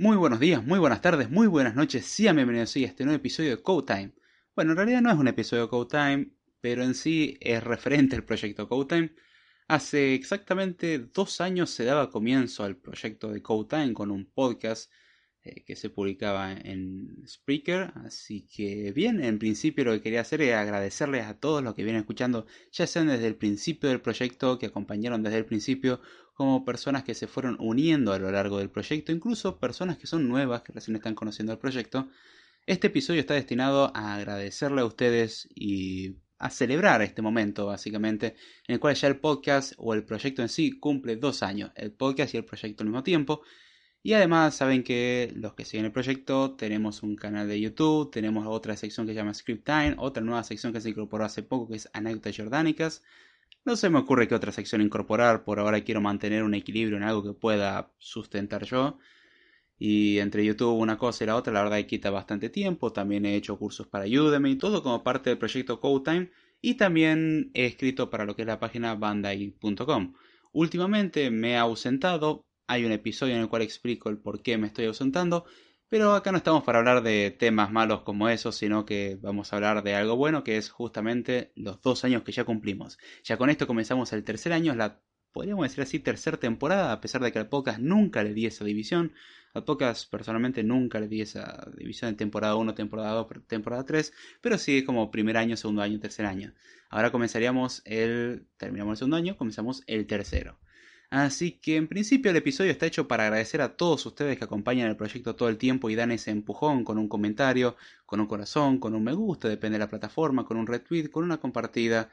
Muy buenos días, muy buenas tardes, muy buenas noches, sean bienvenidos a este nuevo episodio de Code Time. Bueno, en realidad no es un episodio de Code Time, pero en sí es referente al proyecto Code Time. Hace exactamente dos años se daba comienzo al proyecto de Code Time con un podcast eh, que se publicaba en Spreaker. Así que bien, en principio lo que quería hacer era agradecerles a todos los que vienen escuchando, ya sean desde el principio del proyecto, que acompañaron desde el principio, como personas que se fueron uniendo a lo largo del proyecto, incluso personas que son nuevas, que recién están conociendo el proyecto. Este episodio está destinado a agradecerle a ustedes y a celebrar este momento, básicamente, en el cual ya el podcast o el proyecto en sí cumple dos años, el podcast y el proyecto al mismo tiempo. Y además saben que los que siguen el proyecto tenemos un canal de YouTube, tenemos otra sección que se llama Script Time, otra nueva sección que se incorporó hace poco que es Anécdotas Jordánicas. No se me ocurre qué otra sección incorporar, por ahora quiero mantener un equilibrio en algo que pueda sustentar yo. Y entre YouTube una cosa y la otra, la verdad que quita bastante tiempo. También he hecho cursos para Udemy todo como parte del proyecto CodeTime. Y también he escrito para lo que es la página bandai.com. Últimamente me he ausentado hay un episodio en el cual explico el por qué me estoy ausentando, pero acá no estamos para hablar de temas malos como esos, sino que vamos a hablar de algo bueno, que es justamente los dos años que ya cumplimos. Ya con esto comenzamos el tercer año, la podríamos decir así, tercera temporada, a pesar de que al podcast nunca le di esa división. Al podcast personalmente nunca le di esa división de temporada 1, temporada 2, temporada 3, pero sí como primer año, segundo año, tercer año. Ahora comenzaríamos el, terminamos el segundo año, comenzamos el tercero. Así que en principio el episodio está hecho para agradecer a todos ustedes que acompañan el proyecto todo el tiempo y dan ese empujón con un comentario, con un corazón, con un me gusta, depende de la plataforma, con un retweet, con una compartida,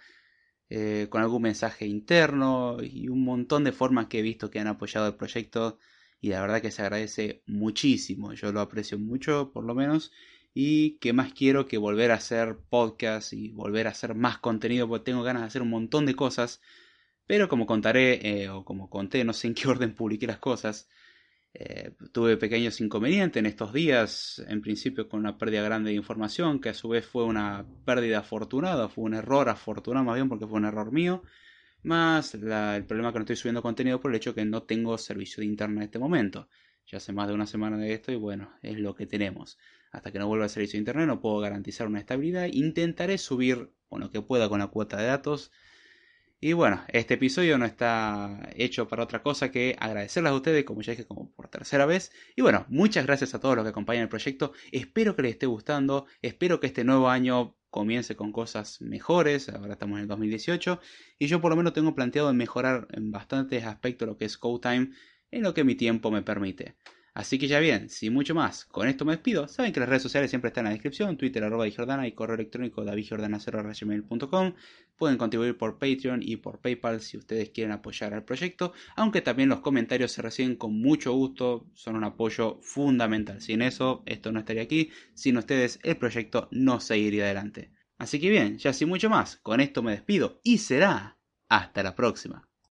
eh, con algún mensaje interno y un montón de formas que he visto que han apoyado el proyecto y la verdad que se agradece muchísimo, yo lo aprecio mucho por lo menos. Y que más quiero que volver a hacer podcast y volver a hacer más contenido porque tengo ganas de hacer un montón de cosas pero como contaré, eh, o como conté, no sé en qué orden publiqué las cosas, eh, tuve pequeños inconvenientes en estos días, en principio con una pérdida grande de información, que a su vez fue una pérdida afortunada, fue un error afortunado más bien porque fue un error mío, más el problema que no estoy subiendo contenido por el hecho que no tengo servicio de internet en este momento. Ya hace más de una semana de esto y bueno, es lo que tenemos. Hasta que no vuelva el servicio de internet no puedo garantizar una estabilidad. Intentaré subir lo que pueda con la cuota de datos y bueno, este episodio no está hecho para otra cosa que agradecerles a ustedes, como ya dije, como por tercera vez. Y bueno, muchas gracias a todos los que acompañan el proyecto. Espero que les esté gustando. Espero que este nuevo año comience con cosas mejores. Ahora estamos en el 2018. Y yo por lo menos tengo planteado mejorar en bastantes aspectos lo que es Code Time en lo que mi tiempo me permite. Así que ya bien, sin mucho más, con esto me despido. Saben que las redes sociales siempre están en la descripción, Twitter arroba Jordana y correo electrónico davidjordana0 Pueden contribuir por Patreon y por PayPal si ustedes quieren apoyar al proyecto, aunque también los comentarios se reciben con mucho gusto, son un apoyo fundamental. Sin eso, esto no estaría aquí, sin ustedes el proyecto no seguiría adelante. Así que bien, ya sin mucho más, con esto me despido y será hasta la próxima.